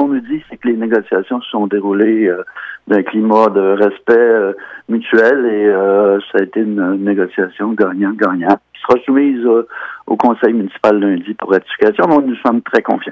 qu'on nous dit, c'est que les négociations se sont déroulées euh, dans un climat de respect euh, mutuel et euh, ça a été une, négociation gagnant-gagnant qui sera soumise euh, au conseil municipal lundi pour ratification. Donc, nous sommes très confiants.